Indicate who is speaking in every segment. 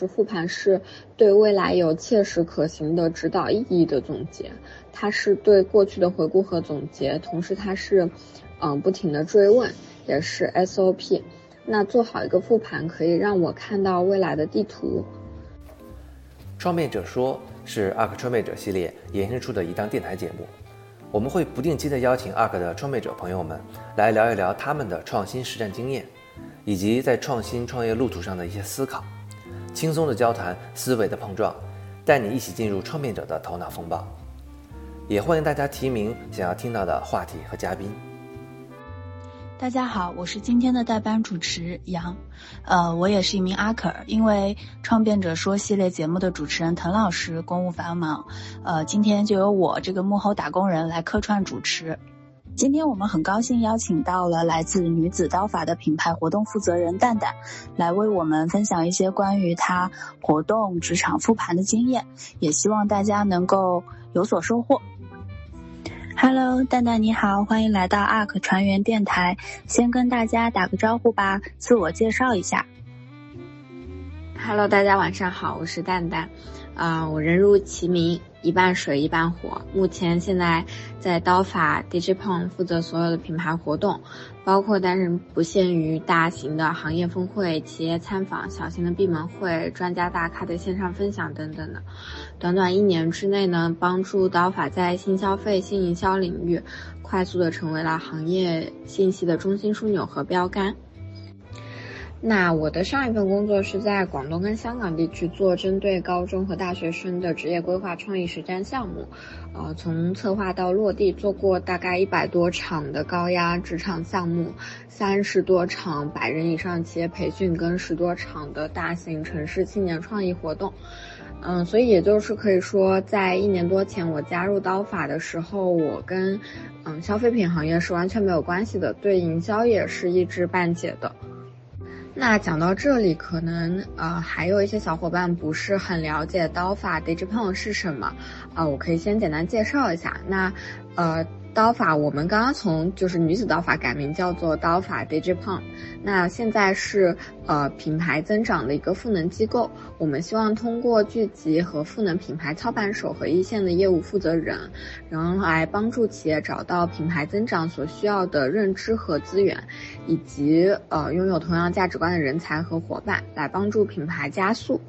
Speaker 1: 是复盘是对未来有切实可行的指导意义的总结，它是对过去的回顾和总结，同时它是，嗯，不停的追问，也是 SOP。那做好一个复盘，可以让我看到未来的地图。
Speaker 2: 创变者说是 ARK 创变者系列延伸出的一档电台节目，我们会不定期的邀请 ARK 的创变者朋友们来聊一聊他们的创新实战经验，以及在创新创业路途上的一些思考。轻松的交谈，思维的碰撞，带你一起进入创变者的头脑风暴。也欢迎大家提名想要听到的话题和嘉宾。
Speaker 3: 大家好，我是今天的代班主持杨，呃，我也是一名阿克，因为创变者说系列节目的主持人滕老师公务繁忙，呃，今天就由我这个幕后打工人来客串主持。今天我们很高兴邀请到了来自女子刀法的品牌活动负责人蛋蛋，来为我们分享一些关于他活动职场复盘的经验，也希望大家能够有所收获。Hello，蛋蛋你好，欢迎来到 ARK 船员电台，先跟大家打个招呼吧，自我介绍一下。
Speaker 1: Hello，大家晚上好，我是蛋蛋，啊，我人如其名。一半水一半火，目前现在在刀法 DigiPon 负责所有的品牌活动，包括但是不限于大型的行业峰会、企业参访、小型的闭门会、专家大咖的线上分享等等的。短短一年之内呢，帮助刀法在新消费、新营销领域快速的成为了行业信息的中心枢纽和标杆。那我的上一份工作是在广东跟香港地区做针对高中和大学生的职业规划创意实战项目，呃，从策划到落地做过大概一百多场的高压职场项目，三十多场百人以上企业培训跟十多场的大型城市青年创意活动，嗯，所以也就是可以说，在一年多前我加入刀法的时候，我跟嗯消费品行业是完全没有关系的，对营销也是一知半解的。那讲到这里，可能呃还有一些小伙伴不是很了解刀法 DigiPon 是什么，啊，我可以先简单介绍一下。那，呃。刀法，我们刚刚从就是女子刀法改名叫做刀法 DigiPon，那现在是呃品牌增长的一个赋能机构。我们希望通过聚集和赋能品牌操盘手和一线的业务负责人，然后来帮助企业找到品牌增长所需要的认知和资源，以及呃拥有同样价值观的人才和伙伴，来帮助品牌加速。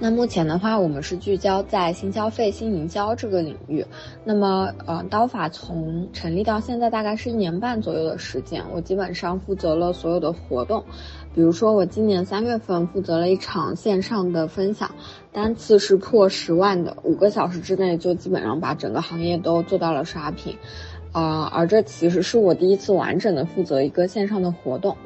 Speaker 1: 那目前的话，我们是聚焦在新消费、新营销这个领域。那么，呃，刀法从成立到现在大概是一年半左右的时间，我基本上负责了所有的活动。比如说，我今年三月份负责了一场线上的分享，单次是破十万的，五个小时之内就基本上把整个行业都做到了刷屏。啊，而这其实是我第一次完整的负责一个线上的活动。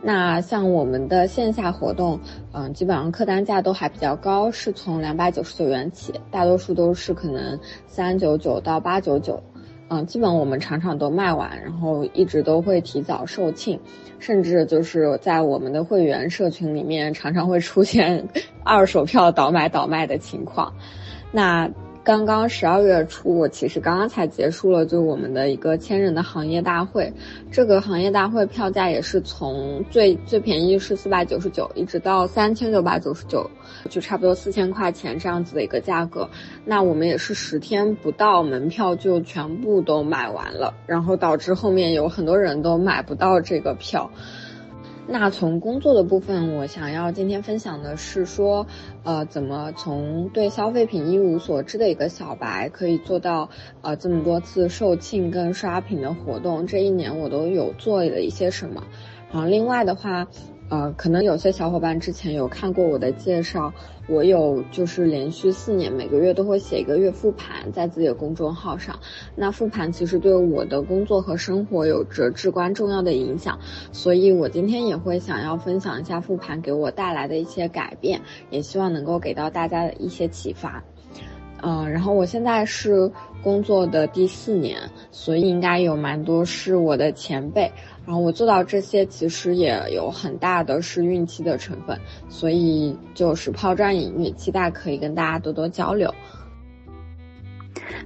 Speaker 1: 那像我们的线下活动，嗯，基本上客单价都还比较高，是从两百九十九元起，大多数都是可能三九九到八九九，嗯，基本我们场场都卖完，然后一直都会提早售罄，甚至就是在我们的会员社群里面，常常会出现 二手票倒买倒卖的情况，那。刚刚十二月初，我其实刚刚才结束了，就我们的一个千人的行业大会。这个行业大会票价也是从最最便宜是四百九十九，一直到三千九百九十九，就差不多四千块钱这样子的一个价格。那我们也是十天不到，门票就全部都卖完了，然后导致后面有很多人都买不到这个票。那从工作的部分，我想要今天分享的是说，呃，怎么从对消费品一无所知的一个小白，可以做到呃这么多次售罄跟刷屏的活动？这一年我都有做了一些什么？然后另外的话。呃，可能有些小伙伴之前有看过我的介绍，我有就是连续四年每个月都会写一个月复盘在自己的公众号上。那复盘其实对我的工作和生活有着至关重要的影响，所以我今天也会想要分享一下复盘给我带来的一些改变，也希望能够给到大家的一些启发。嗯，然后我现在是工作的第四年，所以应该有蛮多是我的前辈。然后我做到这些，其实也有很大的是运气的成分，所以就是抛砖引玉，期待可以跟大家多多交流。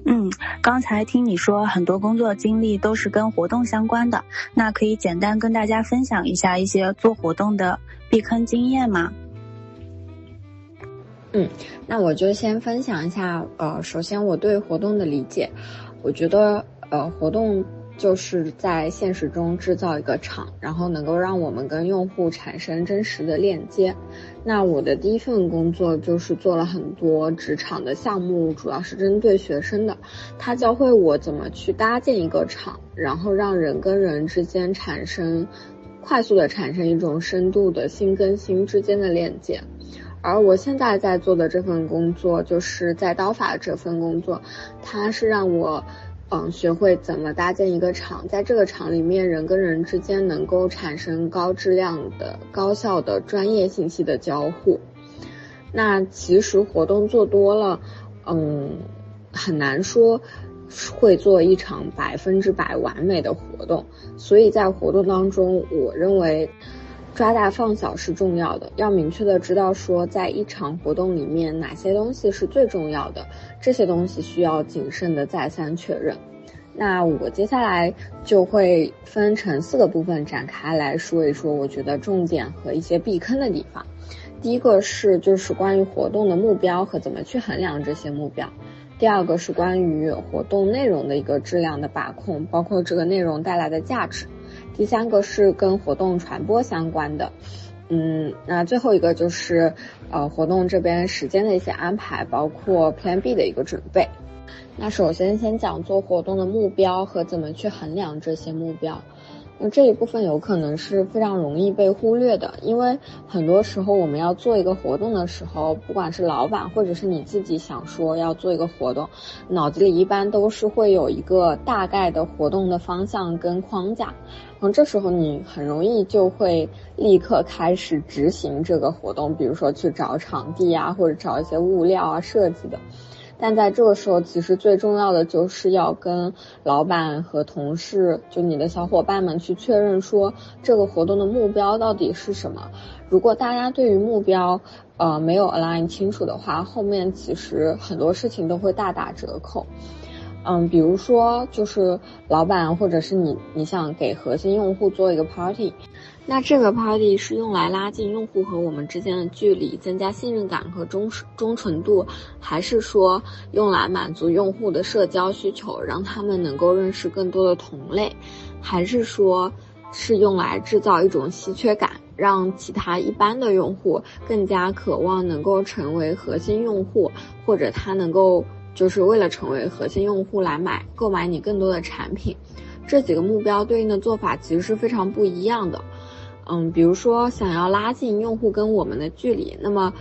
Speaker 3: 嗯，刚才听你说很多工作经历都是跟活动相关的，那可以简单跟大家分享一下一些做活动的避坑经验吗？
Speaker 1: 嗯，那我就先分享一下，呃，首先我对活动的理解，我觉得，呃，活动就是在现实中制造一个场，然后能够让我们跟用户产生真实的链接。那我的第一份工作就是做了很多职场的项目，主要是针对学生的，他教会我怎么去搭建一个场，然后让人跟人之间产生快速的产生一种深度的心跟心之间的链接。而我现在在做的这份工作，就是在刀法这份工作，它是让我，嗯，学会怎么搭建一个场，在这个场里面，人跟人之间能够产生高质量的、高效的专业信息的交互。那其实活动做多了，嗯，很难说会做一场百分之百完美的活动，所以在活动当中，我认为。抓大放小是重要的，要明确的知道说，在一场活动里面哪些东西是最重要的，这些东西需要谨慎的再三确认。那我接下来就会分成四个部分展开来说一说，我觉得重点和一些避坑的地方。第一个是就是关于活动的目标和怎么去衡量这些目标。第二个是关于活动内容的一个质量的把控，包括这个内容带来的价值。第三个是跟活动传播相关的，嗯，那最后一个就是，呃，活动这边时间的一些安排，包括 Plan B 的一个准备。那首先先讲做活动的目标和怎么去衡量这些目标。那这一部分有可能是非常容易被忽略的，因为很多时候我们要做一个活动的时候，不管是老板或者是你自己想说要做一个活动，脑子里一般都是会有一个大概的活动的方向跟框架，然后这时候你很容易就会立刻开始执行这个活动，比如说去找场地啊，或者找一些物料啊设计的。但在这个时候，其实最重要的就是要跟老板和同事，就你的小伙伴们去确认说这个活动的目标到底是什么。如果大家对于目标，呃，没有 align 清楚的话，后面其实很多事情都会大打折扣。嗯，比如说就是老板或者是你，你想给核心用户做一个 party。那这个 party 是用来拉近用户和我们之间的距离，增加信任感和忠忠诚度，还是说用来满足用户的社交需求，让他们能够认识更多的同类，还是说是用来制造一种稀缺感，让其他一般的用户更加渴望能够成为核心用户，或者他能够就是为了成为核心用户来买购买你更多的产品？这几个目标对应的做法其实是非常不一样的。嗯，比如说想要拉近用户跟我们的距离，那么，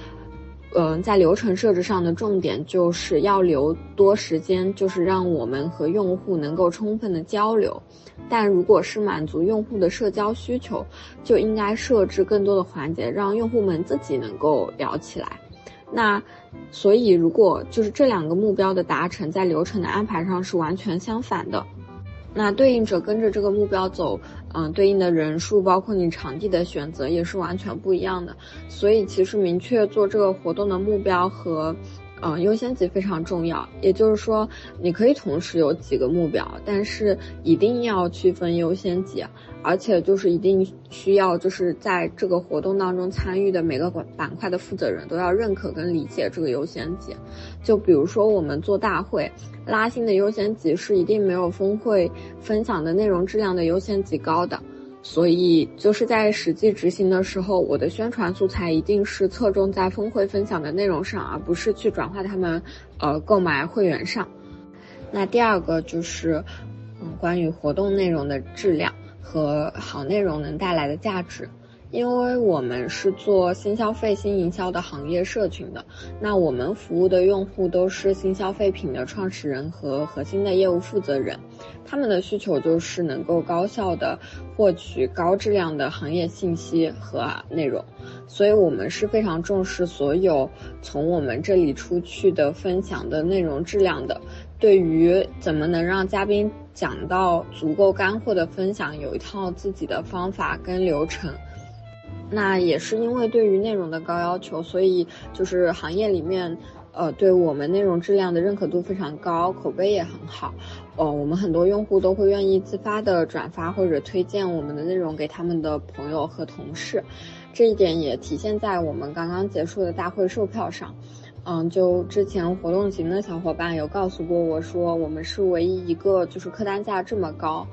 Speaker 1: 嗯，在流程设置上的重点就是要留多时间，就是让我们和用户能够充分的交流。但如果是满足用户的社交需求，就应该设置更多的环节，让用户们自己能够聊起来。那，所以如果就是这两个目标的达成，在流程的安排上是完全相反的。那对应着跟着这个目标走，嗯，对应的人数，包括你场地的选择也是完全不一样的。所以其实明确做这个活动的目标和，嗯，优先级非常重要。也就是说，你可以同时有几个目标，但是一定要区分优先级。而且就是一定需要，就是在这个活动当中参与的每个板板块的负责人都要认可跟理解这个优先级。就比如说我们做大会，拉新的优先级是一定没有峰会分享的内容质量的优先级高的。所以就是在实际执行的时候，我的宣传素材一定是侧重在峰会分享的内容上，而不是去转化他们，呃，购买会员上。那第二个就是，嗯，关于活动内容的质量。和好内容能带来的价值，因为我们是做新消费、新营销的行业社群的，那我们服务的用户都是新消费品的创始人和核心的业务负责人，他们的需求就是能够高效的获取高质量的行业信息和内容，所以我们是非常重视所有从我们这里出去的分享的内容质量的。对于怎么能让嘉宾讲到足够干货的分享，有一套自己的方法跟流程。那也是因为对于内容的高要求，所以就是行业里面，呃，对我们内容质量的认可度非常高，口碑也很好。呃，我们很多用户都会愿意自发的转发或者推荐我们的内容给他们的朋友和同事。这一点也体现在我们刚刚结束的大会售票上。嗯，就之前活动型的小伙伴有告诉过我说，我们是唯一一个就是客单价这么高。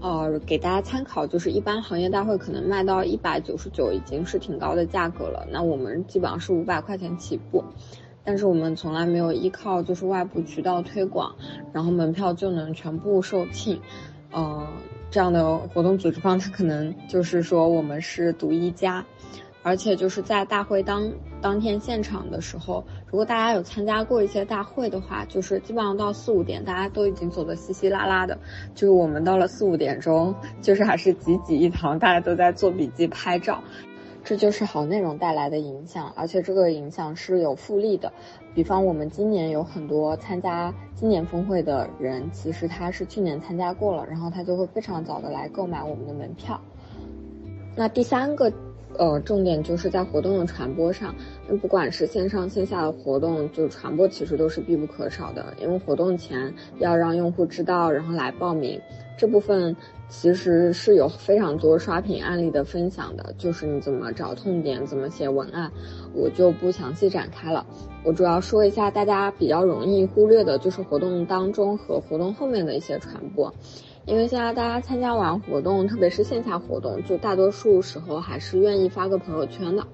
Speaker 1: 呃，给大家参考，就是一般行业大会可能卖到一百九十九已经是挺高的价格了，那我们基本上是五百块钱起步。但是我们从来没有依靠就是外部渠道推广，然后门票就能全部售罄。呃，这样的活动组织方，他可能就是说我们是独一家。而且就是在大会当当天现场的时候，如果大家有参加过一些大会的话，就是基本上到四五点，大家都已经走得稀稀拉拉的。就是我们到了四五点钟，就是还是挤挤一堂，大家都在做笔记拍照，这就是好内容带来的影响。而且这个影响是有复利的。比方我们今年有很多参加今年峰会的人，其实他是去年参加过了，然后他就会非常早的来购买我们的门票。那第三个。呃，重点就是在活动的传播上，那不管是线上线下的活动，就传播其实都是必不可少的。因为活动前要让用户知道，然后来报名，这部分其实是有非常多刷屏案例的分享的，就是你怎么找痛点，怎么写文案，我就不详细展开了。我主要说一下大家比较容易忽略的，就是活动当中和活动后面的一些传播。因为现在大家参加完活动，特别是线下活动，就大多数时候还是愿意发个朋友圈的，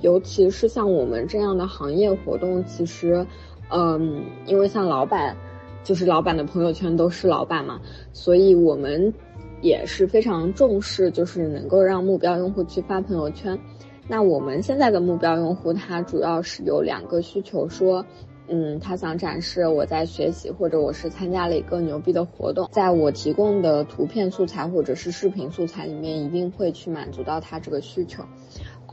Speaker 1: 尤其是像我们这样的行业活动，其实，嗯，因为像老板，就是老板的朋友圈都是老板嘛，所以我们也是非常重视，就是能够让目标用户去发朋友圈。那我们现在的目标用户，他主要是有两个需求，说。嗯，他想展示我在学习，或者我是参加了一个牛逼的活动，在我提供的图片素材或者是视频素材里面，一定会去满足到他这个需求。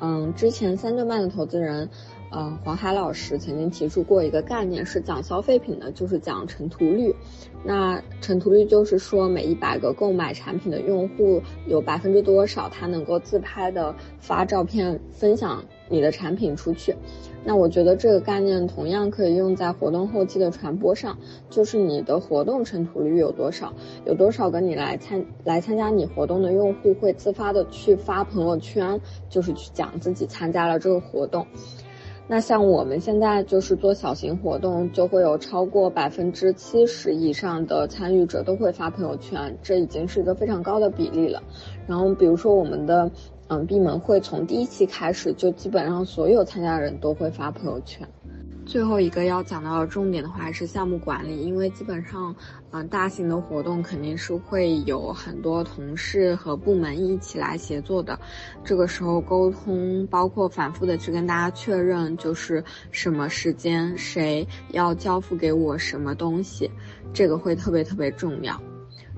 Speaker 1: 嗯，之前三顿半的投资人。嗯，黄海老师曾经提出过一个概念，是讲消费品的，就是讲成图率。那成图率就是说，每一百个购买产品的用户，有百分之多少他能够自拍的发照片分享你的产品出去。那我觉得这个概念同样可以用在活动后期的传播上，就是你的活动成图率有多少，有多少个你来参来参加你活动的用户会自发的去发朋友圈，就是去讲自己参加了这个活动。那像我们现在就是做小型活动，就会有超过百分之七十以上的参与者都会发朋友圈，这已经是一个非常高的比例了。然后比如说我们的嗯闭门会从第一期开始，就基本上所有参加的人都会发朋友圈。最后一个要讲到的重点的话是项目管理，因为基本上，嗯，大型的活动肯定是会有很多同事和部门一起来协作的，这个时候沟通，包括反复的去跟大家确认，就是什么时间谁要交付给我什么东西，这个会特别特别重要。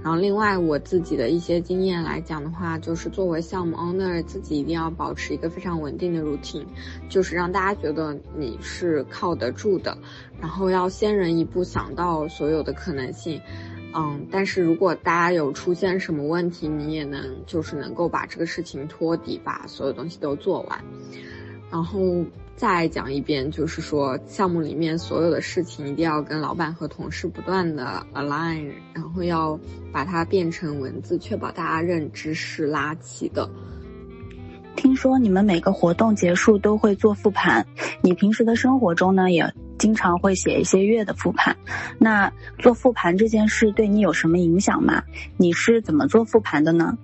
Speaker 1: 然后，另外我自己的一些经验来讲的话，就是作为项目 owner，自己一定要保持一个非常稳定的 routine，就是让大家觉得你是靠得住的。然后要先人一步想到所有的可能性，嗯，但是如果大家有出现什么问题，你也能就是能够把这个事情托底，把所有东西都做完。然后。再讲一遍，就是说项目里面所有的事情一定要跟老板和同事不断的 align，然后要把它变成文字，确保大家认知是拉齐的。
Speaker 3: 听说你们每个活动结束都会做复盘，你平时的生活中呢也经常会写一些月的复盘。那做复盘这件事对你有什么影响吗？你是怎么做复盘的呢？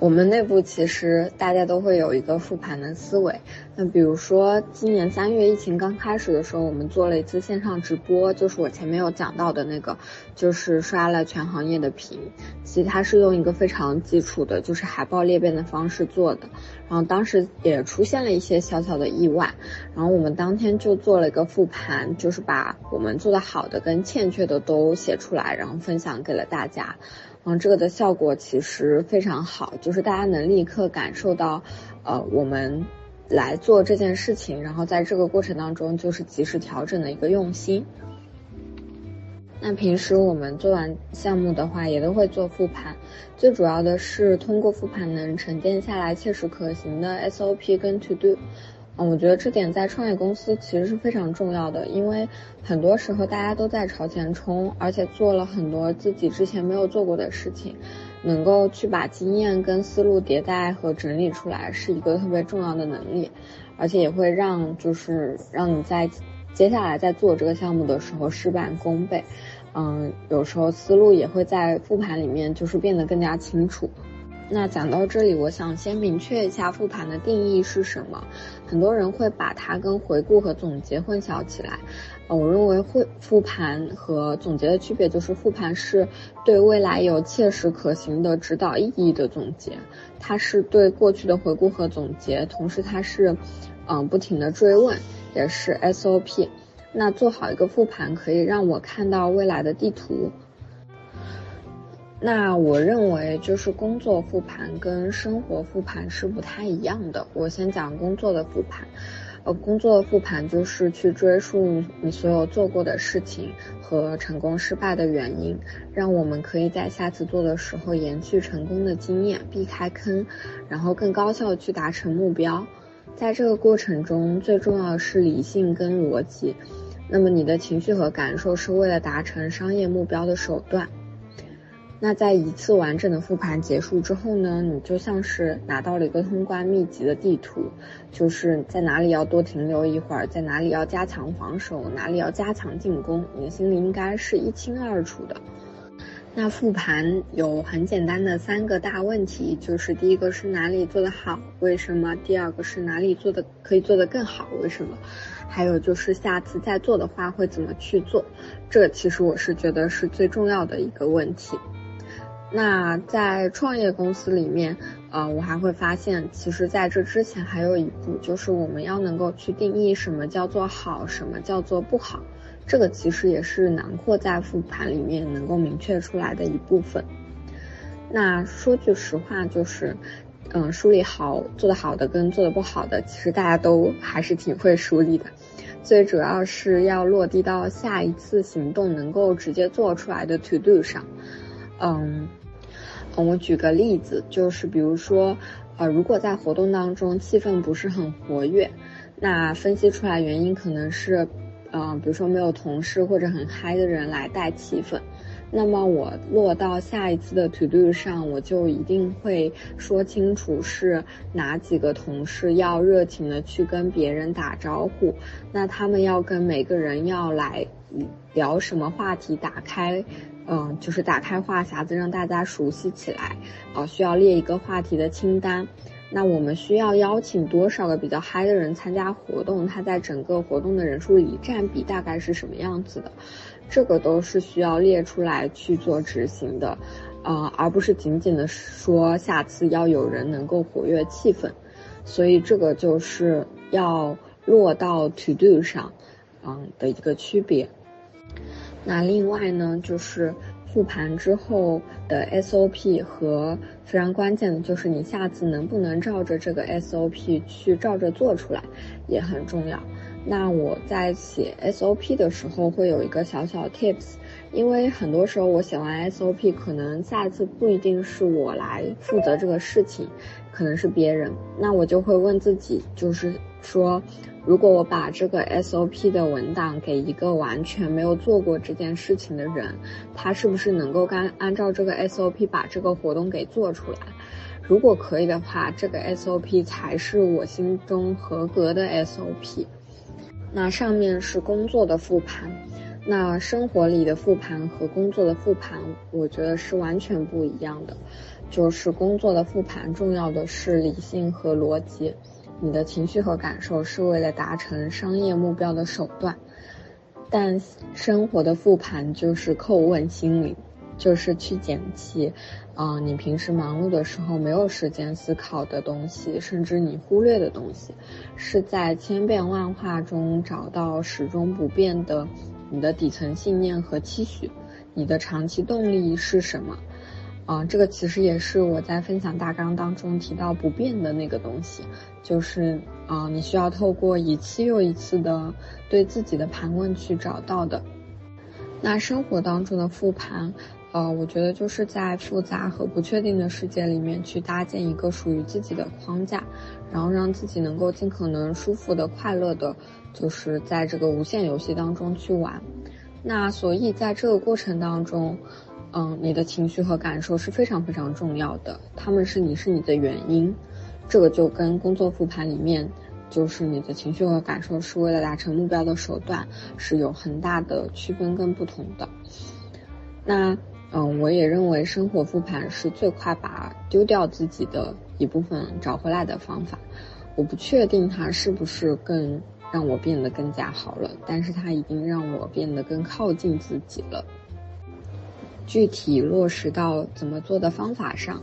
Speaker 1: 我们内部其实大家都会有一个复盘的思维。那比如说今年三月疫情刚开始的时候，我们做了一次线上直播，就是我前面有讲到的那个，就是刷了全行业的屏。其实它是用一个非常基础的，就是海报裂变的方式做的。然后当时也出现了一些小小的意外，然后我们当天就做了一个复盘，就是把我们做的好的跟欠缺的都写出来，然后分享给了大家。嗯，这个的效果其实非常好，就是大家能立刻感受到，呃，我们来做这件事情，然后在这个过程当中就是及时调整的一个用心。那平时我们做完项目的话，也都会做复盘，最主要的是通过复盘能沉淀下来切实可行的 SOP 跟 To Do。嗯，我觉得这点在创业公司其实是非常重要的，因为很多时候大家都在朝前冲，而且做了很多自己之前没有做过的事情，能够去把经验跟思路迭代和整理出来，是一个特别重要的能力，而且也会让就是让你在接下来在做这个项目的时候事半功倍。嗯，有时候思路也会在复盘里面就是变得更加清楚。那讲到这里，我想先明确一下复盘的定义是什么。很多人会把它跟回顾和总结混淆起来。呃，我认为会复盘和总结的区别就是，复盘是对未来有切实可行的指导意义的总结，它是对过去的回顾和总结，同时它是，嗯，不停的追问，也是 SOP。那做好一个复盘，可以让我看到未来的地图。那我认为就是工作复盘跟生活复盘是不太一样的。我先讲工作的复盘，呃，工作的复盘就是去追溯你所有做过的事情和成功失败的原因，让我们可以在下次做的时候延续成功的经验，避开坑，然后更高效去达成目标。在这个过程中，最重要的是理性跟逻辑。那么你的情绪和感受是为了达成商业目标的手段。那在一次完整的复盘结束之后呢，你就像是拿到了一个通关秘籍的地图，就是在哪里要多停留一会儿，在哪里要加强防守，哪里要加强进攻，你的心里应该是一清二楚的。那复盘有很简单的三个大问题，就是第一个是哪里做得好，为什么？第二个是哪里做的可以做得更好，为什么？还有就是下次再做的话会怎么去做？这其实我是觉得是最重要的一个问题。那在创业公司里面，呃，我还会发现，其实在这之前还有一步，就是我们要能够去定义什么叫做好，什么叫做不好。这个其实也是囊括在复盘里面能够明确出来的一部分。那说句实话，就是，嗯，梳理好做得好的跟做得不好的，其实大家都还是挺会梳理的。最主要是要落地到下一次行动能够直接做出来的 to do 上，嗯。我举个例子，就是比如说，呃，如果在活动当中气氛不是很活跃，那分析出来原因可能是，嗯，比如说没有同事或者很嗨的人来带气氛，那么我落到下一次的 to do 上，我就一定会说清楚是哪几个同事要热情的去跟别人打招呼，那他们要跟每个人要来聊什么话题，打开。嗯，就是打开话匣子，让大家熟悉起来。啊，需要列一个话题的清单。那我们需要邀请多少个比较嗨的人参加活动？它在整个活动的人数里占比大概是什么样子的？这个都是需要列出来去做执行的，呃，而不是仅仅的说下次要有人能够活跃气氛。所以这个就是要落到 to do 上，嗯的一个区别。那另外呢，就是复盘之后的 SOP 和非常关键的就是你下次能不能照着这个 SOP 去照着做出来，也很重要。那我在写 SOP 的时候会有一个小小 tips，因为很多时候我写完 SOP，可能下一次不一定是我来负责这个事情，可能是别人，那我就会问自己，就是说。如果我把这个 SOP 的文档给一个完全没有做过这件事情的人，他是不是能够干按照这个 SOP 把这个活动给做出来？如果可以的话，这个 SOP 才是我心中合格的 SOP。那上面是工作的复盘，那生活里的复盘和工作的复盘，我觉得是完全不一样的。就是工作的复盘重要的是理性和逻辑。你的情绪和感受是为了达成商业目标的手段，但生活的复盘就是叩问心灵，就是去捡起，啊，你平时忙碌的时候没有时间思考的东西，甚至你忽略的东西，是在千变万化中找到始终不变的你的底层信念和期许，你的长期动力是什么？啊，这个其实也是我在分享大纲当中提到不变的那个东西，就是啊，你需要透过一次又一次的对自己的盘问去找到的。那生活当中的复盘，呃，我觉得就是在复杂和不确定的世界里面去搭建一个属于自己的框架，然后让自己能够尽可能舒服的、快乐的，就是在这个无限游戏当中去玩。那所以在这个过程当中。嗯，你的情绪和感受是非常非常重要的，他们是你是你的原因，这个就跟工作复盘里面，就是你的情绪和感受是为了达成目标的手段，是有很大的区分跟不同的。那，嗯，我也认为生活复盘是最快把丢掉自己的一部分找回来的方法。我不确定它是不是更让我变得更加好了，但是它已经让我变得更靠近自己了。具体落实到怎么做的方法上，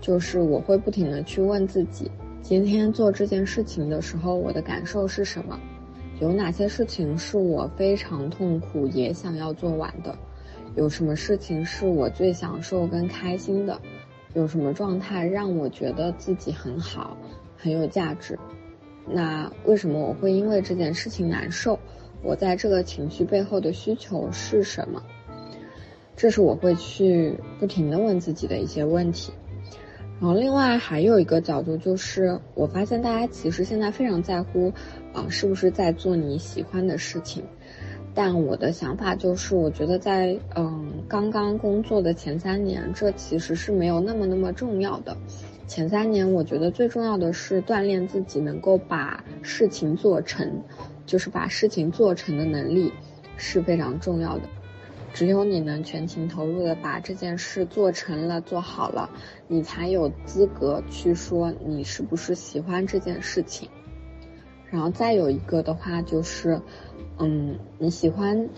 Speaker 1: 就是我会不停的去问自己，今天做这件事情的时候，我的感受是什么？有哪些事情是我非常痛苦也想要做完的？有什么事情是我最享受跟开心的？有什么状态让我觉得自己很好，很有价值？那为什么我会因为这件事情难受？我在这个情绪背后的需求是什么？这是我会去不停的问自己的一些问题，然后另外还有一个角度就是，我发现大家其实现在非常在乎，啊，是不是在做你喜欢的事情？但我的想法就是，我觉得在嗯刚刚工作的前三年，这其实是没有那么那么重要的。前三年，我觉得最重要的是锻炼自己能够把事情做成，就是把事情做成的能力是非常重要的。只有你能全情投入的把这件事做成了、做好了，你才有资格去说你是不是喜欢这件事情。然后再有一个的话就是，嗯，你喜欢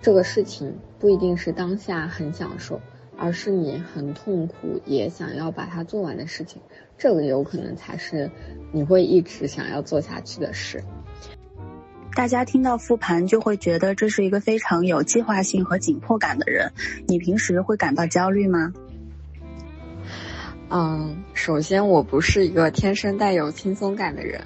Speaker 1: 这个事情不一定是当下很享受，而是你很痛苦也想要把它做完的事情，这个有可能才是你会一直想要做下去的事。
Speaker 3: 大家听到复盘就会觉得这是一个非常有计划性和紧迫感的人。你平时会感到焦虑吗？
Speaker 1: 嗯，首先我不是一个天生带有轻松感的人，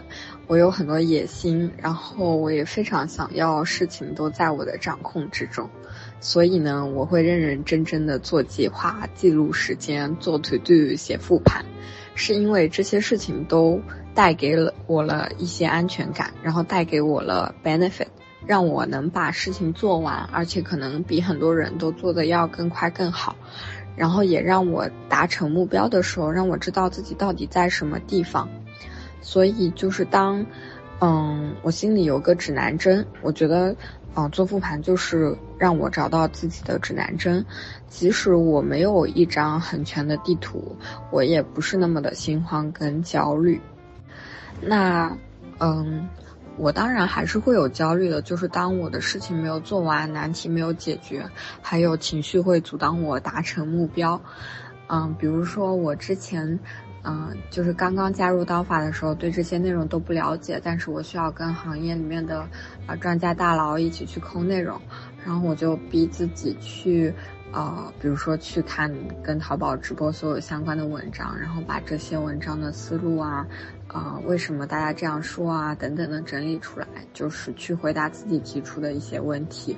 Speaker 1: 我有很多野心，然后我也非常想要事情都在我的掌控之中，所以呢，我会认认真真的做计划、记录时间、做 to do、写复盘，是因为这些事情都。带给了我了一些安全感，然后带给我了 benefit，让我能把事情做完，而且可能比很多人都做的要更快更好，然后也让我达成目标的时候，让我知道自己到底在什么地方。所以就是当，嗯，我心里有个指南针，我觉得，嗯，做复盘就是让我找到自己的指南针，即使我没有一张很全的地图，我也不是那么的心慌跟焦虑。那，嗯，我当然还是会有焦虑的，就是当我的事情没有做完，难题没有解决，还有情绪会阻挡我达成目标。嗯，比如说我之前，嗯，就是刚刚加入刀法的时候，对这些内容都不了解，但是我需要跟行业里面的啊专家大佬一起去抠内容，然后我就逼自己去。呃，比如说去看跟淘宝直播所有相关的文章，然后把这些文章的思路啊，呃，为什么大家这样说啊，等等的整理出来，就是去回答自己提出的一些问题，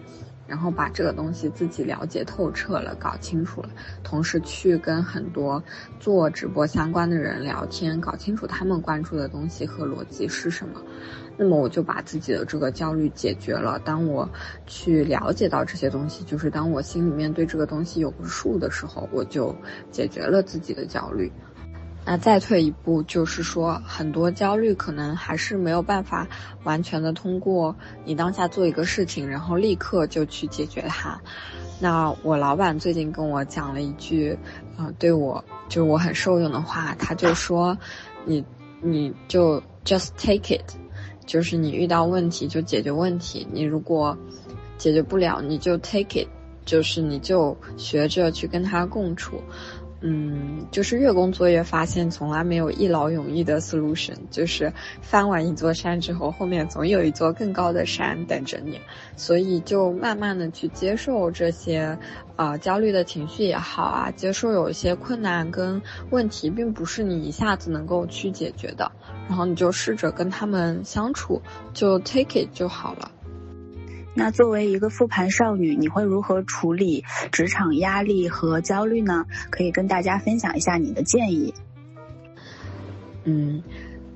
Speaker 1: 然后把这个东西自己了解透彻了，搞清楚了，同时去跟很多做直播相关的人聊天，搞清楚他们关注的东西和逻辑是什么。那么我就把自己的这个焦虑解决了。当我去了解到这些东西，就是当我心里面对这个东西有个数的时候，我就解决了自己的焦虑。那再退一步，就是说很多焦虑可能还是没有办法完全的通过你当下做一个事情，然后立刻就去解决它。那我老板最近跟我讲了一句，啊，对我就我很受用的话，他就说，你你就 just take it。就是你遇到问题就解决问题，你如果解决不了，你就 take it，就是你就学着去跟他共处。嗯，就是越工作越发现，从来没有一劳永逸的 solution。就是翻完一座山之后，后面总有一座更高的山等着你。所以就慢慢的去接受这些，啊，焦虑的情绪也好啊，接受有一些困难跟问题，并不是你一下子能够去解决的。然后你就试着跟他们相处，就 take it 就好了。
Speaker 3: 那作为一个复盘少女，你会如何处理职场压力和焦虑呢？可以跟大家分享一下你的建议。
Speaker 1: 嗯，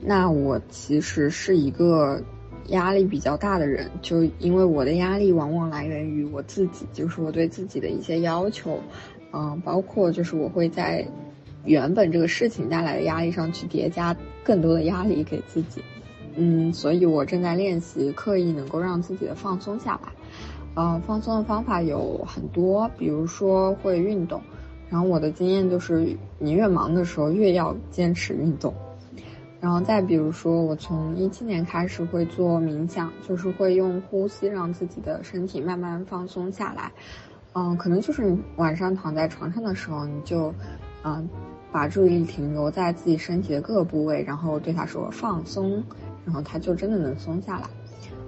Speaker 1: 那我其实是一个压力比较大的人，就因为我的压力往往来源于我自己，就是我对自己的一些要求，嗯，包括就是我会在原本这个事情带来的压力上去叠加更多的压力给自己。嗯，所以我正在练习刻意能够让自己的放松下来。呃，放松的方法有很多，比如说会运动。然后我的经验就是，你越忙的时候越要坚持运动。然后再比如说，我从一七年开始会做冥想，就是会用呼吸让自己的身体慢慢放松下来。嗯，可能就是你晚上躺在床上的时候，你就，嗯，把注意力停留在自己身体的各个部位，然后对他说放松，然后他就真的能松下来。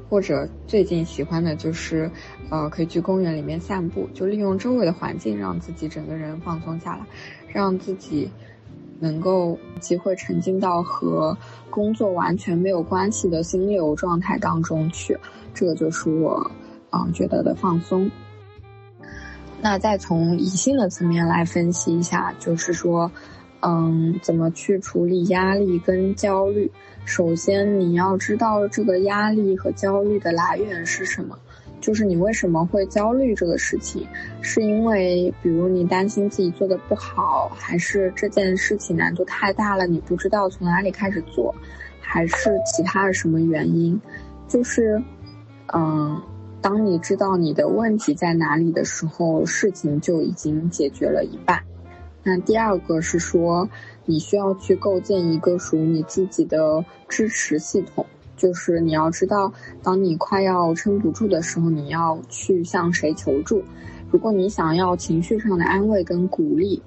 Speaker 1: 或者最近喜欢的就是，呃，可以去公园里面散步，就利用周围的环境，让自己整个人放松下来，让自己能够机会沉浸到和工作完全没有关系的心流状态当中去。这个就是我，啊，觉得的放松。那再从理性的层面来分析一下，就是说，嗯，怎么去处理压力跟焦虑？首先，你要知道这个压力和焦虑的来源是什么，就是你为什么会焦虑这个事情，是因为比如你担心自己做的不好，还是这件事情难度太大了，你不知道从哪里开始做，还是其他的什么原因？就是，嗯，当你知道你的问题在哪里的时候，事情就已经解决了一半。那第二个是说。你需要去构建一个属于你自己的支持系统，就是你要知道，当你快要撑不住的时候，你要去向谁求助。如果你想要情绪上的安慰跟鼓励，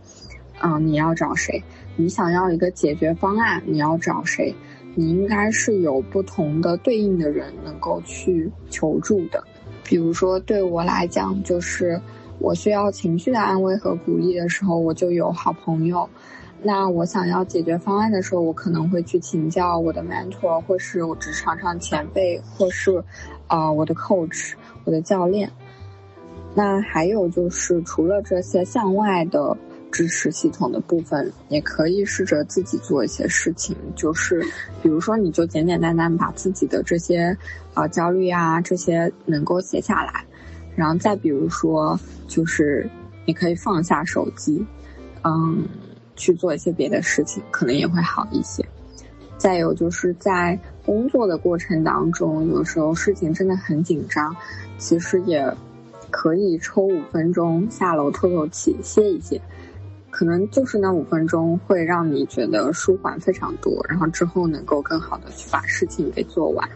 Speaker 1: 嗯，你要找谁？你想要一个解决方案，你要找谁？你应该是有不同的对应的人能够去求助的。比如说对我来讲，就是我需要情绪的安慰和鼓励的时候，我就有好朋友。那我想要解决方案的时候，我可能会去请教我的 mentor，或是我职场上前辈，或是，啊，我的 coach，我的教练。那还有就是，除了这些向外的支持系统的部分，也可以试着自己做一些事情。就是，比如说，你就简简单单把自己的这些，啊，焦虑啊这些能够写下来，然后再比如说，就是你可以放下手机，嗯。去做一些别的事情，可能也会好一些。再有就是在工作的过程当中，有时候事情真的很紧张，其实也可以抽五分钟下楼透透气、歇一歇。可能就是那五分钟会让你觉得舒缓非常多，然后之后能够更好的去把事情给做完。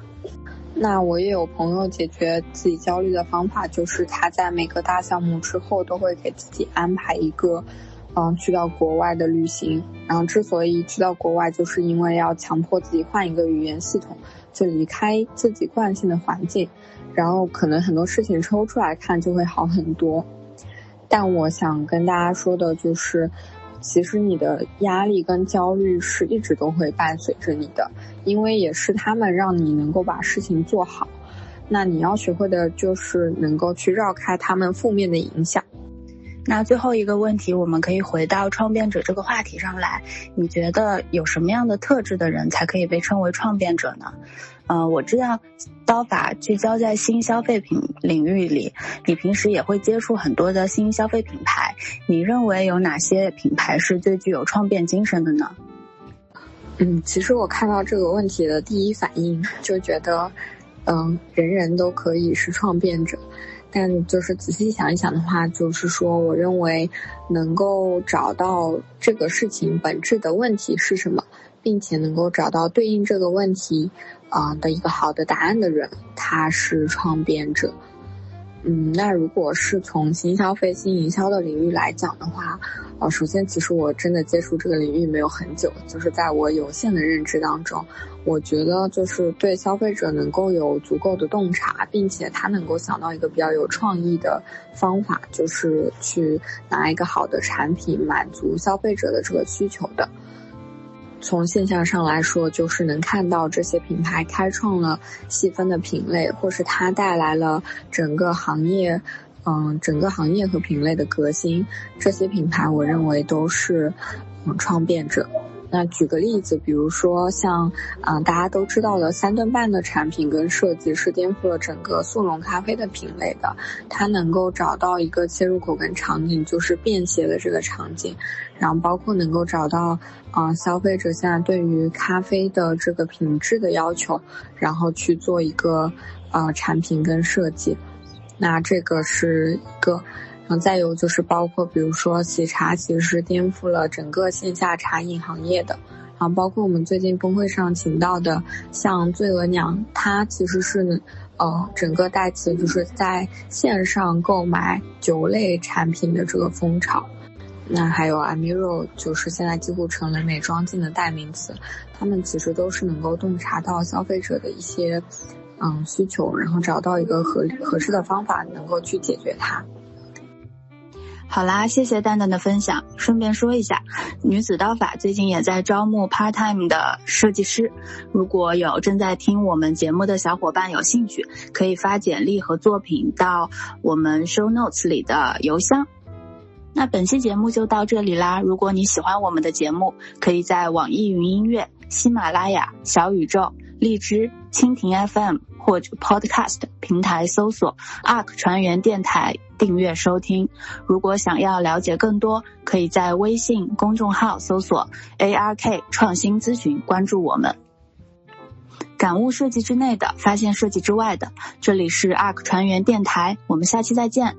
Speaker 1: 那我也有朋友解决自己焦虑的方法，就是他在每个大项目之后都会给自己安排一个。嗯，去到国外的旅行，然后之所以去到国外，就是因为要强迫自己换一个语言系统，就离开自己惯性的环境，然后可能很多事情抽出来看就会好很多。但我想跟大家说的就是，其实你的压力跟焦虑是一直都会伴随着你的，因为也是他们让你能够把事情做好。那你要学会的就是能够去绕开他们负面的影响。
Speaker 3: 那最后一个问题，我们可以回到创变者这个话题上来。你觉得有什么样的特质的人才可以被称为创变者呢？嗯，我知道刀法聚焦在新消费品领域里，你平时也会接触很多的新消费品牌。你认为有哪些品牌是最具有创变精神的呢？
Speaker 1: 嗯，其实我看到这个问题的第一反应就觉得，嗯，人人都可以是创变者。但就是仔细想一想的话，就是说，我认为能够找到这个事情本质的问题是什么，并且能够找到对应这个问题啊的一个好的答案的人，他是创变者。嗯，那如果是从新消费、新营销的领域来讲的话，呃，首先，其实我真的接触这个领域没有很久，就是在我有限的认知当中，我觉得就是对消费者能够有足够的洞察，并且他能够想到一个比较有创意的方法，就是去拿一个好的产品满足消费者的这个需求的。从现象上来说，就是能看到这些品牌开创了细分的品类，或是它带来了整个行业，嗯，整个行业和品类的革新。这些品牌，我认为都是嗯创变者。那举个例子，比如说像，嗯，大家都知道的三顿半的产品跟设计是颠覆了整个速溶咖啡的品类的。它能够找到一个切入口跟场景，就是便携的这个场景，然后包括能够找到，嗯，消费者现在对于咖啡的这个品质的要求，然后去做一个，呃，产品跟设计。那这个是一个。然后再有就是包括，比如说喜茶其实是颠覆了整个线下茶饮行业的。然后包括我们最近峰会上请到的，像醉鹅娘，它其实是，呃，整个代词就是在线上购买酒类产品的这个风潮。那还有 Amiro，就是现在几乎成了美妆镜的代名词。他们其实都是能够洞察到消费者的一些，嗯需求，然后找到一个合合适的方法，能够去解决它。
Speaker 3: 好啦，谢谢蛋蛋的分享。顺便说一下，女子刀法最近也在招募 part time 的设计师。如果有正在听我们节目的小伙伴有兴趣，可以发简历和作品到我们 show notes 里的邮箱。那本期节目就到这里啦。如果你喜欢我们的节目，可以在网易云音乐、喜马拉雅、小宇宙、荔枝、蜻蜓 FM 或者 Podcast 平台搜索 “ARK 船员电台”。订阅收听。如果想要了解更多，可以在微信公众号搜索 “ARK 创新咨询”，关注我们。感悟设计之内的，发现设计之外的。这里是 ARK 船员电台，我们下期再见。